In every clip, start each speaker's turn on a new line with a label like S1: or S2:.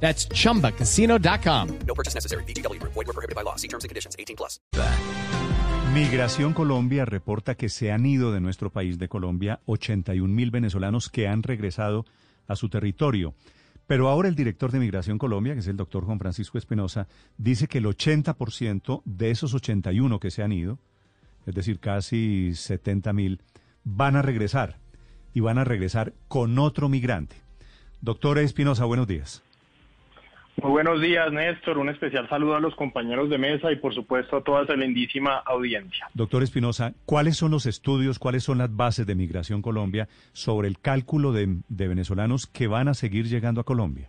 S1: That's chumbacasino.com.
S2: No purchase necessary. BGW. Void were prohibited by law. See terms and conditions. 18 plus.
S3: Migración Colombia reporta que se han ido de nuestro país de Colombia 81 mil venezolanos que han regresado a su territorio. Pero ahora el director de Migración Colombia, que es el doctor Juan Francisco Espinosa, dice que el 80% de esos 81 que se han ido, es decir, casi 70 mil, van a regresar y van a regresar con otro migrante. Doctora Espinosa, buenos días.
S4: Muy buenos días, Néstor. Un especial saludo a los compañeros de mesa y, por supuesto, a toda esa lindísima audiencia.
S3: Doctor Espinosa, ¿cuáles son los estudios, cuáles son las bases de Migración Colombia sobre el cálculo de, de venezolanos que van a seguir llegando a Colombia?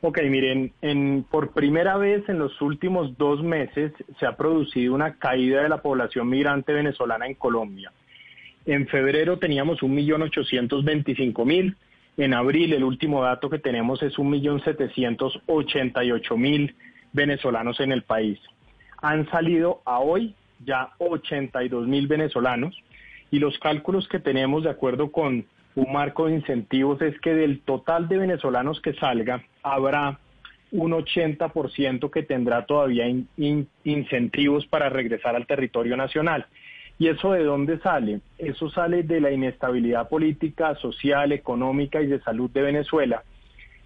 S4: Ok, miren, en, por primera vez en los últimos dos meses se ha producido una caída de la población migrante venezolana en Colombia. En febrero teníamos 1.825.000. En abril, el último dato que tenemos es 1.788.000 venezolanos en el país. Han salido a hoy ya 82.000 venezolanos y los cálculos que tenemos de acuerdo con un marco de incentivos es que del total de venezolanos que salga habrá un 80% que tendrá todavía in- in- incentivos para regresar al territorio nacional. ¿Y eso de dónde sale? Eso sale de la inestabilidad política, social, económica y de salud de Venezuela,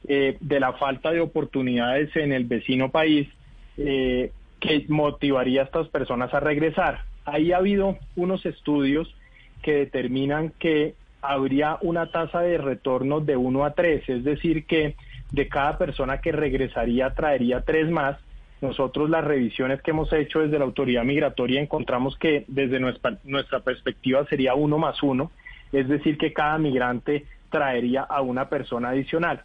S4: eh, de la falta de oportunidades en el vecino país eh, que motivaría a estas personas a regresar. Ahí ha habido unos estudios que determinan que habría una tasa de retorno de 1 a 3, es decir, que de cada persona que regresaría traería tres más nosotros las revisiones que hemos hecho desde la autoridad migratoria encontramos que desde nuestra, perspectiva sería uno más uno, es decir, que cada migrante traería a una persona adicional.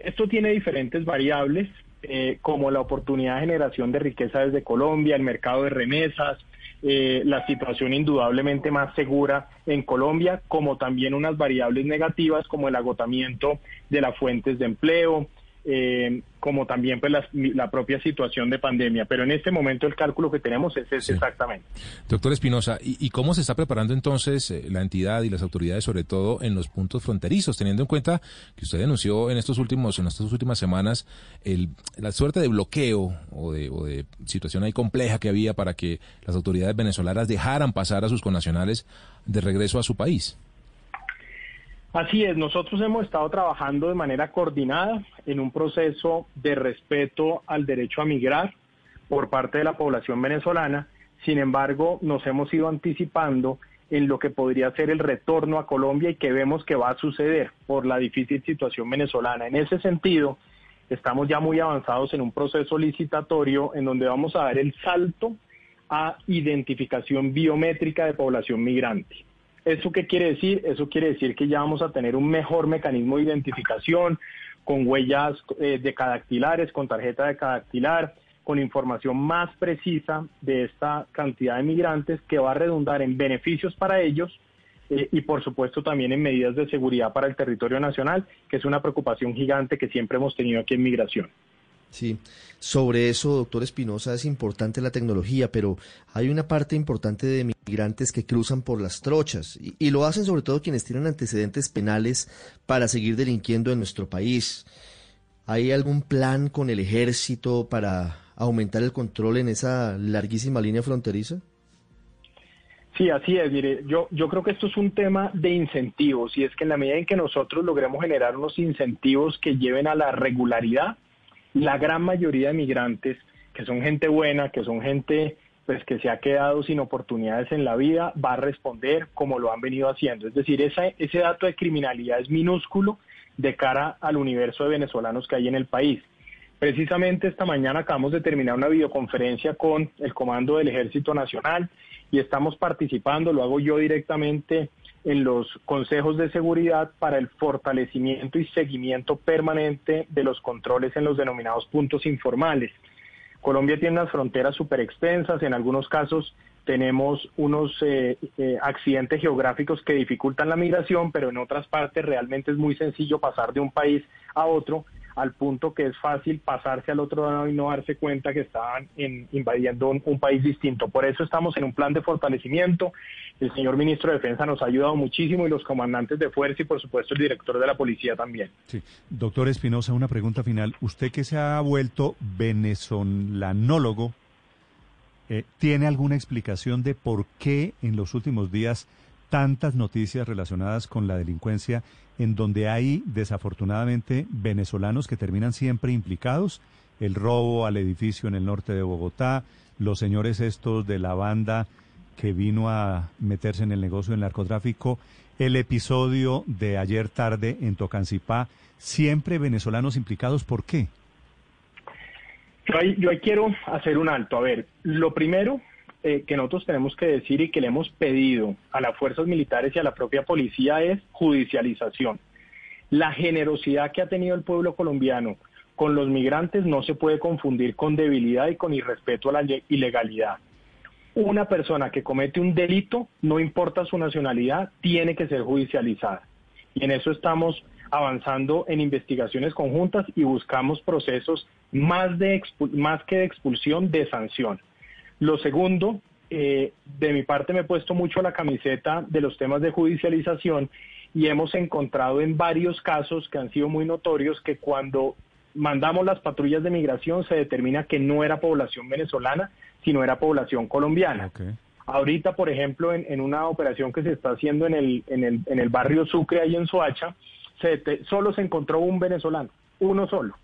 S4: Esto tiene diferentes variables, eh, como la oportunidad de generación de riqueza desde Colombia, el mercado de remesas, eh, la situación indudablemente más segura en Colombia, como también unas variables negativas como el agotamiento de las fuentes de empleo, eh, como también pues la, la, propia situación de pandemia. Pero en este momento el cálculo que tenemos es ese sí. exactamente.
S5: Doctor Espinosa, ¿y, ¿y, cómo se está preparando entonces eh, la entidad y las autoridades, sobre todo en los puntos fronterizos, teniendo en cuenta que usted denunció en estos últimos, en estas últimas semanas, el, la suerte de bloqueo o de, o de situación ahí compleja que había para que las autoridades venezolanas dejaran pasar a sus connacionales de regreso a su país?
S4: Así es, nosotros hemos estado trabajando de manera coordinada en un proceso de respeto al derecho a migrar por parte de la población venezolana. Sin embargo, nos hemos ido anticipando en lo que podría ser el retorno a Colombia y que vemos que va a suceder por la difícil situación venezolana. En ese sentido, estamos ya muy avanzados en un proceso licitatorio en donde vamos a dar el salto a identificación biométrica de población migrante. ¿Eso qué quiere decir? Eso quiere decir que ya vamos a tener un mejor mecanismo de identificación con huellas eh, decadactilares, con tarjeta decadactilar, con información más precisa de esta cantidad de migrantes que va a redundar en beneficios para ellos eh, y por supuesto también en medidas de seguridad para el territorio nacional, que es una preocupación gigante que siempre hemos tenido aquí en migración.
S6: Sí, sobre eso, doctor Espinosa, es importante la tecnología, pero hay una parte importante de migrantes que cruzan por las trochas y, lo hacen sobre todo quienes tienen antecedentes penales para seguir delinquiendo en nuestro país. ¿Hay algún plan con el ejército para aumentar el control en esa larguísima línea fronteriza?
S4: Sí, así es. Yo, yo creo que esto es un tema de incentivos y es que en la medida en que nosotros logremos generar unos incentivos que lleven a la regularidad, la gran mayoría de migrantes, que son gente buena, que son gente pues que se ha quedado sin oportunidades en la vida, va a responder como lo han venido haciendo. Es decir, ese dato de criminalidad es minúsculo de cara al universo de venezolanos que hay en el país. Precisamente esta mañana acabamos de terminar una videoconferencia con el Comando del Ejército Nacional y estamos participando, lo hago yo directamente en los consejos de seguridad para el fortalecimiento y seguimiento permanente de los controles en los denominados puntos informales. Colombia tiene unas fronteras súper extensas, en algunos casos tenemos unos eh, eh, accidentes geográficos que dificultan la migración, pero en otras partes realmente es muy sencillo pasar de un país a otro al punto que es fácil pasarse al otro lado y no darse cuenta que estaban invadiendo un, país distinto. Por eso estamos en un plan de fortalecimiento. El señor ministro de Defensa nos ha ayudado muchísimo y los comandantes de fuerza y por supuesto el director de la policía también.
S3: Sí. Doctor Espinosa, una pregunta final. Usted que se ha vuelto venezolanólogo, eh, ¿tiene alguna explicación de por qué en los últimos días tantas noticias relacionadas con la delincuencia en donde hay desafortunadamente venezolanos que terminan siempre implicados, el robo al edificio en el norte de Bogotá, los señores estos de la banda que vino a meterse en el negocio del narcotráfico, el episodio de ayer tarde en Tocancipá, siempre venezolanos implicados, ¿por qué?
S4: Yo ahí, yo ahí quiero hacer un alto. A ver, lo primero eh, que nosotros tenemos que decir y que le hemos pedido a las fuerzas militares y a la propia policía es judicialización. La generosidad que ha tenido el pueblo colombiano con los migrantes no se puede confundir con debilidad y con irrespeto a la ilegalidad. Una persona que comete un delito, no importa su nacionalidad, tiene que ser judicializada. Y en eso estamos avanzando en investigaciones conjuntas y buscamos procesos más, de más que de expulsión, de sanción. Lo segundo, eh, de mi parte me he puesto mucho la camiseta de los temas de judicialización y hemos encontrado en varios casos que han sido muy notorios que cuando mandamos las patrullas de migración se determina que no era población venezolana, sino era población colombiana. Ahorita, por ejemplo, en, una operación que se está haciendo en el, en el, en el barrio Sucre, ahí en Soacha, se, solo se encontró un venezolano, uno solo.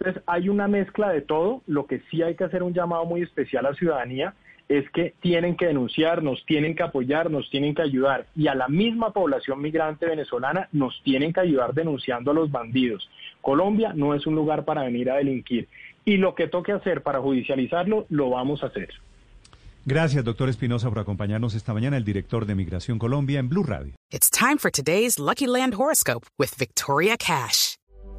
S4: Entonces, hay una mezcla de todo. Lo que sí hay que hacer un llamado muy especial a la ciudadanía es que tienen que denunciarnos, tienen que apoyarnos, tienen que ayudar. Y a la misma población migrante venezolana nos tienen que ayudar denunciando a los bandidos. Colombia no es un lugar para venir a delinquir. Y lo que toque hacer para judicializarlo, lo vamos a hacer.
S3: Gracias, doctor Espinosa, por acompañarnos esta mañana, el director de Migración Colombia en Blue Radio.
S7: It's time for today's Lucky Land Horoscope with Victoria Cash.